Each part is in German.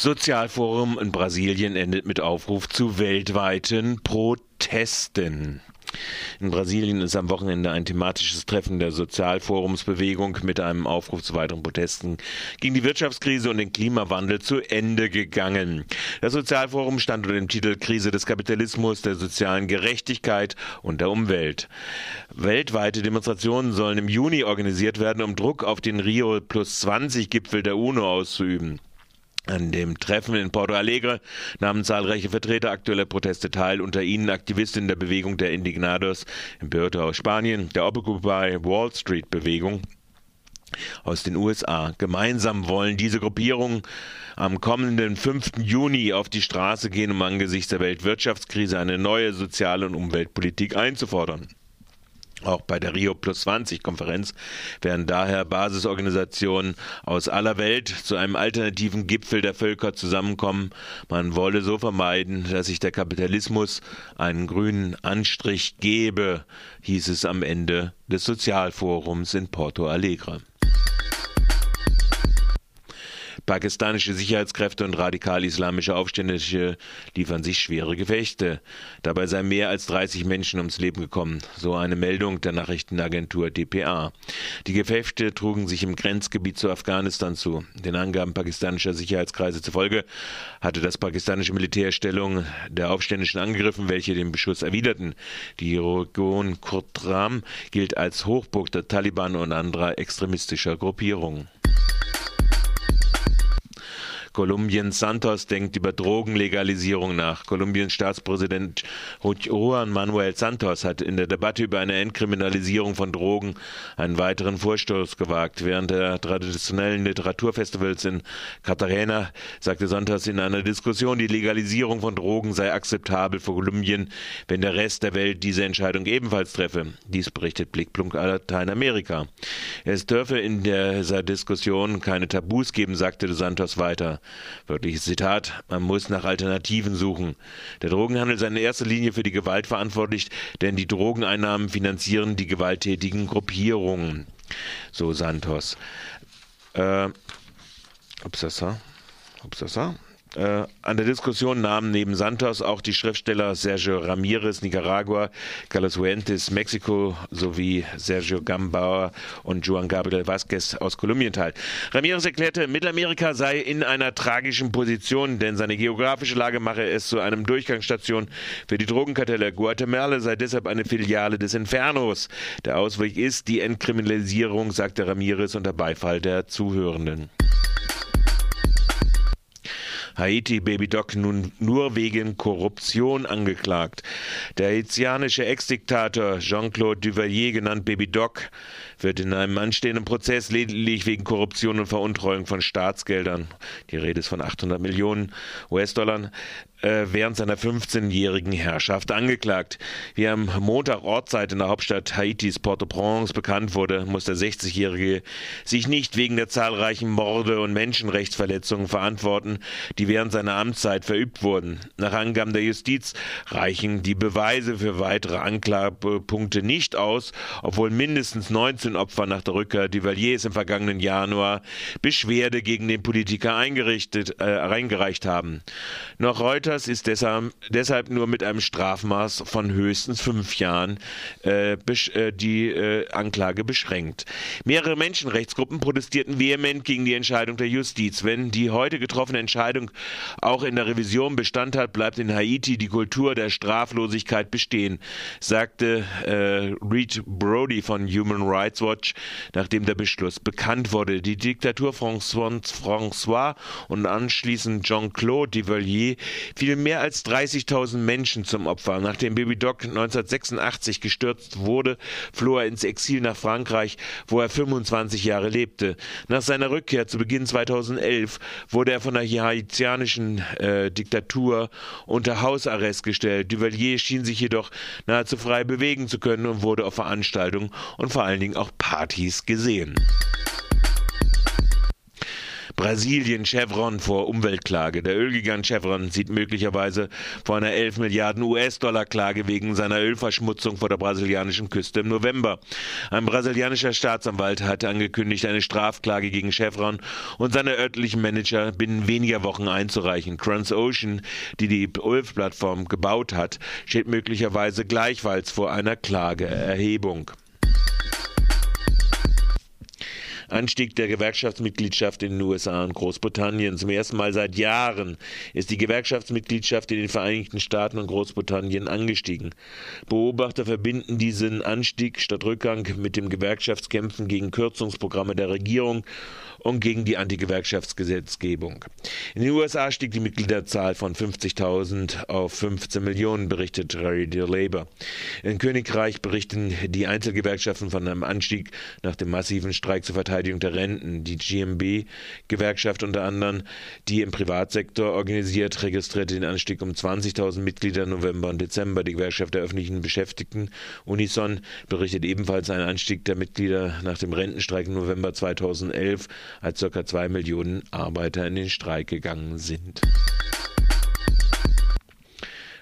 Sozialforum in Brasilien endet mit Aufruf zu weltweiten Protesten. In Brasilien ist am Wochenende ein thematisches Treffen der Sozialforumsbewegung mit einem Aufruf zu weiteren Protesten gegen die Wirtschaftskrise und den Klimawandel zu Ende gegangen. Das Sozialforum stand unter dem Titel Krise des Kapitalismus, der sozialen Gerechtigkeit und der Umwelt. Weltweite Demonstrationen sollen im Juni organisiert werden, um Druck auf den Rio Plus 20 Gipfel der UNO auszuüben. An dem Treffen in Porto Alegre nahmen zahlreiche Vertreter aktueller Proteste teil, unter ihnen Aktivistinnen der Bewegung der Indignados in Puerto aus Spanien, der Occupy Wall Street Bewegung aus den USA. Gemeinsam wollen diese Gruppierungen am kommenden 5. Juni auf die Straße gehen, um angesichts der Weltwirtschaftskrise eine neue soziale und Umweltpolitik einzufordern. Auch bei der Rio Plus 20 Konferenz werden daher Basisorganisationen aus aller Welt zu einem alternativen Gipfel der Völker zusammenkommen. Man wolle so vermeiden, dass sich der Kapitalismus einen grünen Anstrich gebe, hieß es am Ende des Sozialforums in Porto Alegre. Pakistanische Sicherheitskräfte und radikal-islamische Aufständische liefern sich schwere Gefechte. Dabei seien mehr als 30 Menschen ums Leben gekommen, so eine Meldung der Nachrichtenagentur dpa. Die Gefechte trugen sich im Grenzgebiet zu Afghanistan zu. Den Angaben pakistanischer Sicherheitskreise zufolge hatte das pakistanische Militär Stellung der Aufständischen angegriffen, welche den Beschuss erwiderten. Die Region Kurtram gilt als Hochburg der Taliban und anderer extremistischer Gruppierungen. Kolumbiens Santos denkt über Drogenlegalisierung nach. Kolumbiens Staatspräsident Juan Manuel Santos hat in der Debatte über eine Entkriminalisierung von Drogen einen weiteren Vorstoß gewagt. Während der traditionellen Literaturfestivals in Cartagena sagte Santos in einer Diskussion, die Legalisierung von Drogen sei akzeptabel für Kolumbien, wenn der Rest der Welt diese Entscheidung ebenfalls treffe. Dies berichtet Blickpunkt Lateinamerika. Es dürfe in dieser Diskussion keine Tabus geben, sagte Santos weiter. Wörtliches Zitat, man muss nach Alternativen suchen. Der Drogenhandel ist in erster Linie für die Gewalt verantwortlich, denn die Drogeneinnahmen finanzieren die gewalttätigen Gruppierungen. So Santos. Äh, ups, das ups, das äh, an der Diskussion nahmen neben Santos auch die Schriftsteller Sergio Ramirez, Nicaragua, Carlos Fuentes, Mexiko sowie Sergio Gambauer und Juan Gabriel Vázquez aus Kolumbien teil. Ramirez erklärte, Mittelamerika sei in einer tragischen Position, denn seine geografische Lage mache es zu einem Durchgangsstation für die Drogenkartelle. Guatemala sei deshalb eine Filiale des Infernos. Der Ausweg ist die Entkriminalisierung, sagte Ramirez unter Beifall der Zuhörenden. Haiti Baby Doc nun nur wegen Korruption angeklagt. Der haitianische Ex-Diktator Jean-Claude Duvalier, genannt Baby Doc, wird in einem anstehenden Prozess lediglich wegen Korruption und Veruntreuung von Staatsgeldern, die Rede ist von 800 Millionen US-Dollar, äh, während seiner 15-jährigen Herrschaft angeklagt. Wie am Montag Ortszeit in der Hauptstadt Haitis Port-au-Prince bekannt wurde, muss der 60-Jährige sich nicht wegen der zahlreichen Morde und Menschenrechtsverletzungen verantworten, die während seiner Amtszeit verübt wurden. Nach Angaben der Justiz reichen die Beweise für weitere Anklagepunkte nicht aus, obwohl mindestens 19 Opfer nach der Rückkehr Duvaliers im vergangenen Januar Beschwerde gegen den Politiker eingerichtet, äh, eingereicht haben. Noch Reuters ist deshalb, deshalb nur mit einem Strafmaß von höchstens fünf Jahren äh, äh, die äh, Anklage beschränkt. Mehrere Menschenrechtsgruppen protestierten vehement gegen die Entscheidung der Justiz. Wenn die heute getroffene Entscheidung auch in der Revision Bestand hat, bleibt in Haiti die Kultur der Straflosigkeit bestehen, sagte äh, Reed Brody von Human Rights Watch, nachdem der Beschluss bekannt wurde. Die Diktatur François und anschließend Jean-Claude Duvalier fiel mehr als 30.000 Menschen zum Opfer. Nachdem Baby Doc 1986 gestürzt wurde, floh er ins Exil nach Frankreich, wo er 25 Jahre lebte. Nach seiner Rückkehr zu Beginn 2011 wurde er von der haitianischen äh, Diktatur unter Hausarrest gestellt. Duvalier schien sich jedoch nahezu frei bewegen zu können und wurde auf Veranstaltungen und vor allen Dingen auch Partys gesehen. Brasilien Chevron vor Umweltklage. Der Ölgigant Chevron sieht möglicherweise vor einer 11 Milliarden US-Dollar-Klage wegen seiner Ölverschmutzung vor der brasilianischen Küste im November. Ein brasilianischer Staatsanwalt hat angekündigt, eine Strafklage gegen Chevron und seine örtlichen Manager binnen weniger Wochen einzureichen. Transocean, die die Ölplattform gebaut hat, steht möglicherweise gleichfalls vor einer Klageerhebung. Anstieg der Gewerkschaftsmitgliedschaft in den USA und Großbritannien. Zum ersten Mal seit Jahren ist die Gewerkschaftsmitgliedschaft in den Vereinigten Staaten und Großbritannien angestiegen. Beobachter verbinden diesen Anstieg statt Rückgang mit dem Gewerkschaftskämpfen gegen Kürzungsprogramme der Regierung und gegen die Antigewerkschaftsgesetzgebung. In den USA stieg die Mitgliederzahl von 50.000 auf 15 Millionen, berichtet Radio Labour. In Königreich berichten die Einzelgewerkschaften von einem Anstieg nach dem massiven Streik zur Verteidigung der Renten. Die GMB-Gewerkschaft unter anderem, die im Privatsektor organisiert, registrierte den Anstieg um 20.000 Mitglieder im November und Dezember. Die Gewerkschaft der öffentlichen Beschäftigten Unison berichtet ebenfalls einen Anstieg der Mitglieder nach dem Rentenstreik im November 2011 als ca. zwei Millionen Arbeiter in den Streik gegangen sind.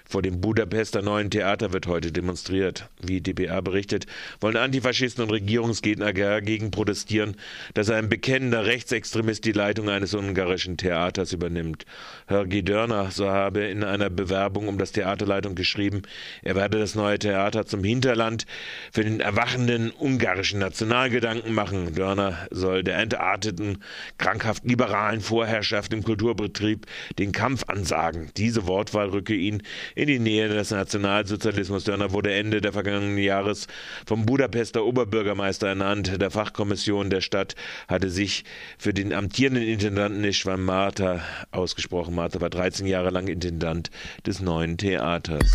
Vor dem Budapester Neuen Theater wird heute demonstriert. Wie dpa berichtet, wollen Antifaschisten und Regierungsgegner dagegen protestieren, dass ein bekennender Rechtsextremist die Leitung eines ungarischen Theaters übernimmt. Hörgi Dörner, so habe in einer Bewerbung um das Theaterleitung geschrieben, er werde das neue Theater zum Hinterland für den erwachenden ungarischen Nationalgedanken machen. Dörner soll der entarteten, krankhaft liberalen Vorherrschaft im Kulturbetrieb den Kampf ansagen. Diese Wortwahl rücke ihn in die Nähe des Nationalsozialismus. Dörner wurde Ende der vergangenen Jahres vom Budapester Oberbürgermeister ernannt. Der Fachkommission der Stadt hatte sich für den amtierenden Intendanten Ishwan Marta ausgesprochen. Marta war 13 Jahre lang Intendant des neuen Theaters.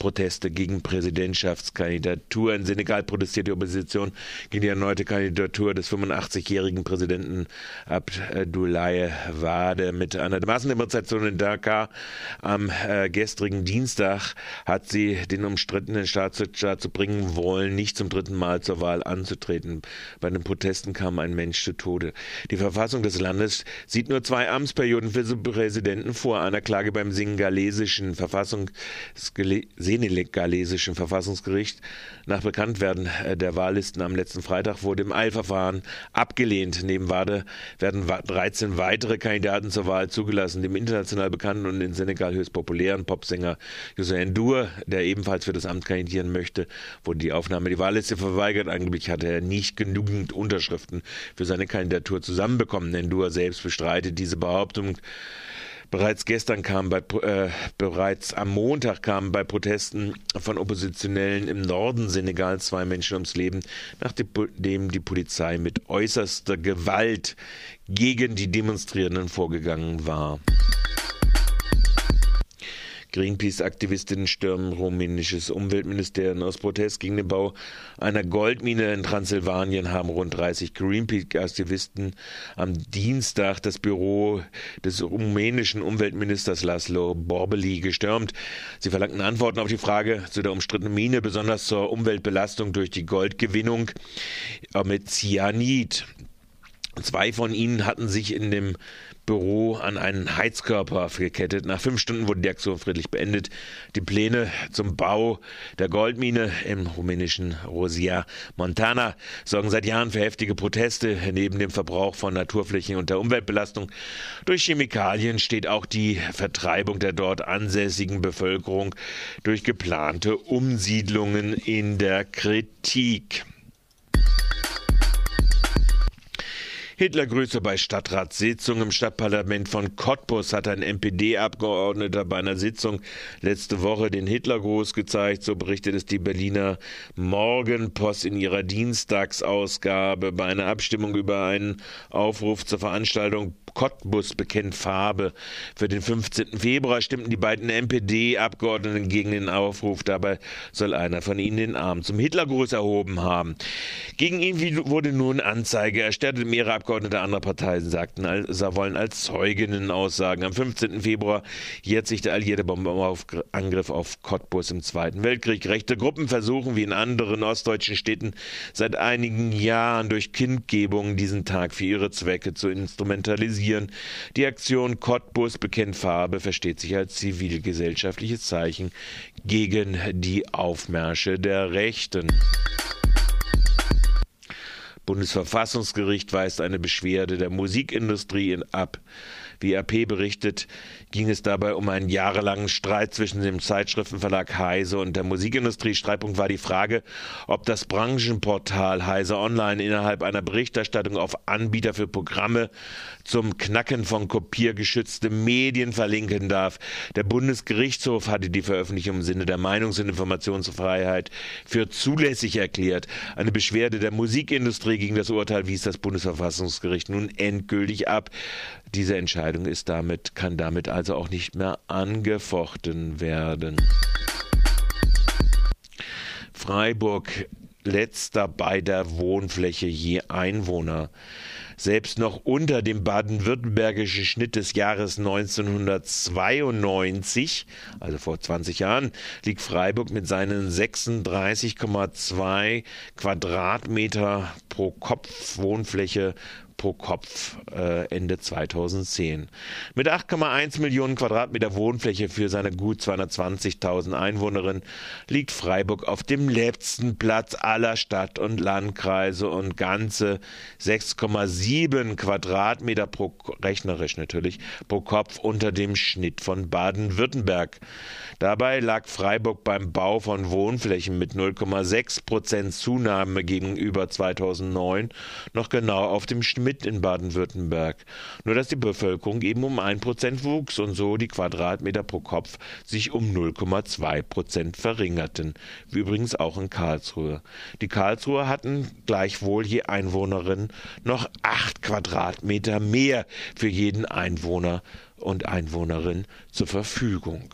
Proteste gegen Präsidentschaftskandidatur. In Senegal protestiert die Opposition gegen die erneute Kandidatur des 85-jährigen Präsidenten Abdoulaye Wade. Mit einer Massendemonstration in Dakar am äh, gestrigen Dienstag hat sie den umstrittenen Staatsstaat zu bringen wollen, nicht zum dritten Mal zur Wahl anzutreten. Bei den Protesten kam ein Mensch zu Tode. Die Verfassung des Landes sieht nur zwei Amtsperioden für den Präsidenten vor. Einer Klage beim singalesischen Verfassungsgericht senegalesischen Verfassungsgericht nach Bekanntwerden äh, der Wahllisten am letzten Freitag wurde im Eilverfahren abgelehnt. Neben Wade werden 13 weitere Kandidaten zur Wahl zugelassen. Dem international bekannten und in Senegal höchst populären Popsänger Youssou N'Dour, der ebenfalls für das Amt kandidieren möchte, wurde die Aufnahme die Wahlliste verweigert. Angeblich hatte er nicht genügend Unterschriften für seine Kandidatur zusammenbekommen. N'Dour selbst bestreitet diese Behauptung. Bereits gestern kam bei, äh, bereits am Montag kamen bei Protesten von Oppositionellen im Norden Senegals zwei Menschen ums Leben, nachdem die Polizei mit äußerster Gewalt gegen die Demonstrierenden vorgegangen war. Greenpeace-Aktivistinnen stürmen rumänisches Umweltministerium aus Protest gegen den Bau einer Goldmine in Transsilvanien haben rund 30 Greenpeace-Aktivisten am Dienstag das Büro des rumänischen Umweltministers Laszlo Borbeli gestürmt. Sie verlangten Antworten auf die Frage zu der umstrittenen Mine, besonders zur Umweltbelastung durch die Goldgewinnung mit Cyanid. Zwei von ihnen hatten sich in dem Büro an einen Heizkörper gekettet. Nach fünf Stunden wurde die Aktion friedlich beendet. Die Pläne zum Bau der Goldmine im rumänischen Rosia Montana sorgen seit Jahren für heftige Proteste. Neben dem Verbrauch von Naturflächen und der Umweltbelastung durch Chemikalien steht auch die Vertreibung der dort ansässigen Bevölkerung durch geplante Umsiedlungen in der Kritik. Hitlergrüße bei Stadtratssitzung im Stadtparlament von Cottbus hat ein NPD-Abgeordneter bei einer Sitzung letzte Woche den Hitlergruß gezeigt, so berichtet es die Berliner Morgenpost in ihrer Dienstagsausgabe. Bei einer Abstimmung über einen Aufruf zur Veranstaltung Cottbus bekennt Farbe. Für den 15. Februar stimmten die beiden NPD-Abgeordneten gegen den Aufruf. Dabei soll einer von ihnen den Arm zum Hitlergruß erhoben haben. Gegen ihn wurde nun Anzeige erstattet. Mehrere Abgeordnete Abgeordnete anderer Parteien sagten, wollen als Zeuginnen aussagen. Am 15. Februar jährt sich der alliierte Bombenangriff auf Cottbus im Zweiten Weltkrieg. Rechte Gruppen versuchen, wie in anderen ostdeutschen Städten, seit einigen Jahren durch Kindgebungen diesen Tag für ihre Zwecke zu instrumentalisieren. Die Aktion Cottbus bekennt Farbe versteht sich als zivilgesellschaftliches Zeichen gegen die Aufmärsche der Rechten. Bundesverfassungsgericht weist eine Beschwerde der Musikindustrie ab. Wie RP berichtet, ging es dabei um einen jahrelangen Streit zwischen dem Zeitschriftenverlag Heise und der Musikindustrie. Streitpunkt war die Frage, ob das Branchenportal Heise Online innerhalb einer Berichterstattung auf Anbieter für Programme zum Knacken von kopiergeschützte Medien verlinken darf. Der Bundesgerichtshof hatte die Veröffentlichung im Sinne der Meinungs- und Informationsfreiheit für zulässig erklärt. Eine Beschwerde der Musikindustrie gegen das Urteil wies das Bundesverfassungsgericht nun endgültig ab. Diese Entscheidung ist damit, kann damit also auch nicht mehr angefochten werden. Freiburg letzter bei der Wohnfläche je Einwohner. Selbst noch unter dem baden-württembergischen Schnitt des Jahres 1992, also vor 20 Jahren, liegt Freiburg mit seinen 36,2 Quadratmeter pro Kopf Wohnfläche pro Kopf äh, Ende 2010. Mit 8,1 Millionen Quadratmeter Wohnfläche für seine gut 220.000 Einwohnerinnen liegt Freiburg auf dem letzten Platz aller Stadt- und Landkreise und ganze 6,7 Quadratmeter pro rechnerisch natürlich pro Kopf unter dem Schnitt von Baden-Württemberg. Dabei lag Freiburg beim Bau von Wohnflächen mit 0,6 Prozent Zunahme gegenüber 2009 noch genau auf dem Schnitt mit in Baden-Württemberg. Nur dass die Bevölkerung eben um ein Prozent wuchs und so die Quadratmeter pro Kopf sich um 0,2 Prozent verringerten, wie übrigens auch in Karlsruhe. Die Karlsruher hatten gleichwohl je Einwohnerin noch acht Quadratmeter mehr für jeden Einwohner und Einwohnerin zur Verfügung.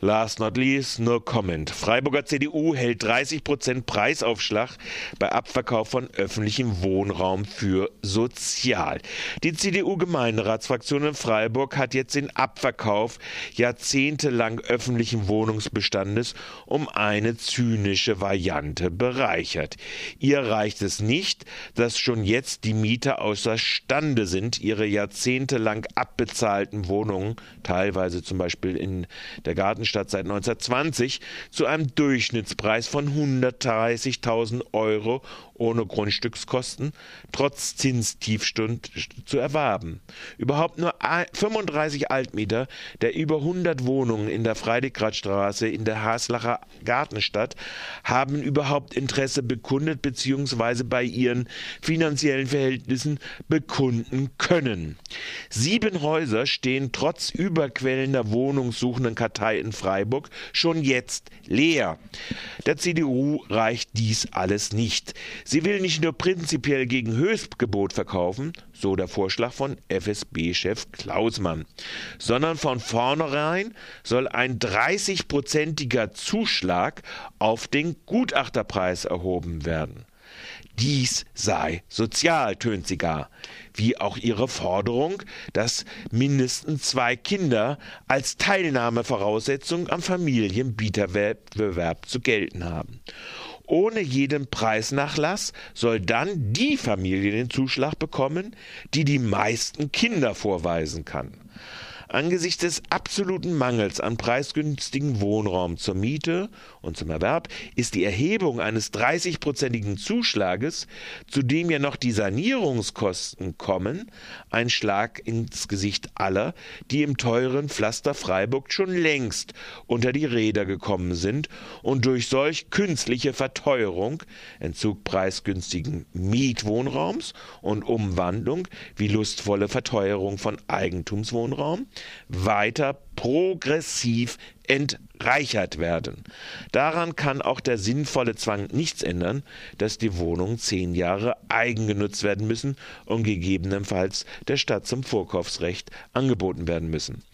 Last not least, no comment. Freiburger CDU hält 30 Prozent Preisaufschlag bei Abverkauf von öffentlichem Wohnraum für sozial. Die CDU-Gemeinderatsfraktion in Freiburg hat jetzt den Abverkauf jahrzehntelang öffentlichen Wohnungsbestandes um eine zynische Variante bereichert. Ihr reicht es nicht, dass schon jetzt die Mieter außerstande sind, ihre jahrzehntelang abbezahlten Wohnungen, teilweise zum Beispiel in der Garten Stadt seit 1920 zu einem Durchschnittspreis von 130.000 Euro ohne Grundstückskosten trotz Zinstiefstund zu erwerben. Überhaupt nur 35 Altmieter der über 100 Wohnungen in der Freiligrathstraße in der Haslacher Gartenstadt haben überhaupt Interesse bekundet bzw. bei ihren finanziellen Verhältnissen bekunden können. Sieben Häuser stehen trotz überquellender wohnungssuchenden Kartei in Freiburg schon jetzt leer. Der CDU reicht dies alles nicht. Sie will nicht nur prinzipiell gegen Höchstgebot verkaufen, so der Vorschlag von FSB-Chef Klausmann, sondern von vornherein soll ein 30-prozentiger Zuschlag auf den Gutachterpreis erhoben werden. Dies sei sozial, tönt sie gar, wie auch ihre Forderung, dass mindestens zwei Kinder als Teilnahmevoraussetzung am Familienbieterwettbewerb zu gelten haben. Ohne jeden Preisnachlass soll dann die Familie den Zuschlag bekommen, die die meisten Kinder vorweisen kann. Angesichts des absoluten Mangels an preisgünstigen Wohnraum zur Miete und zum Erwerb ist die Erhebung eines 30-prozentigen Zuschlages, zu dem ja noch die Sanierungskosten kommen, ein Schlag ins Gesicht aller, die im teuren Pflaster Freiburg schon längst unter die Räder gekommen sind und durch solch künstliche Verteuerung, Entzug preisgünstigen Mietwohnraums und Umwandlung wie lustvolle Verteuerung von Eigentumswohnraum weiter progressiv entreichert werden. Daran kann auch der sinnvolle Zwang nichts ändern, dass die Wohnungen zehn Jahre eigengenutzt werden müssen und gegebenenfalls der Stadt zum Vorkaufsrecht angeboten werden müssen.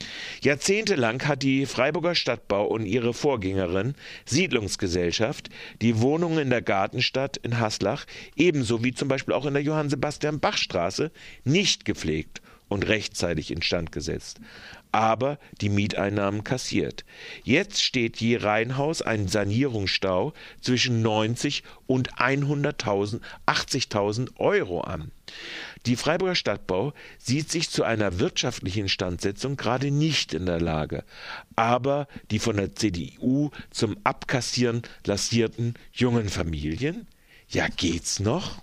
Jahrzehntelang hat die Freiburger Stadtbau und ihre Vorgängerin Siedlungsgesellschaft die Wohnungen in der Gartenstadt in Haslach ebenso wie zum Beispiel auch in der Johann Sebastian Bach Straße nicht gepflegt und rechtzeitig instand gesetzt aber die Mieteinnahmen kassiert. Jetzt steht je Reihenhaus ein Sanierungsstau zwischen 90 und 100.000, 80.000 Euro an. Die Freiburger Stadtbau sieht sich zu einer wirtschaftlichen Instandsetzung gerade nicht in der Lage, aber die von der CDU zum Abkassieren lassierten jungen Familien? Ja, geht's noch?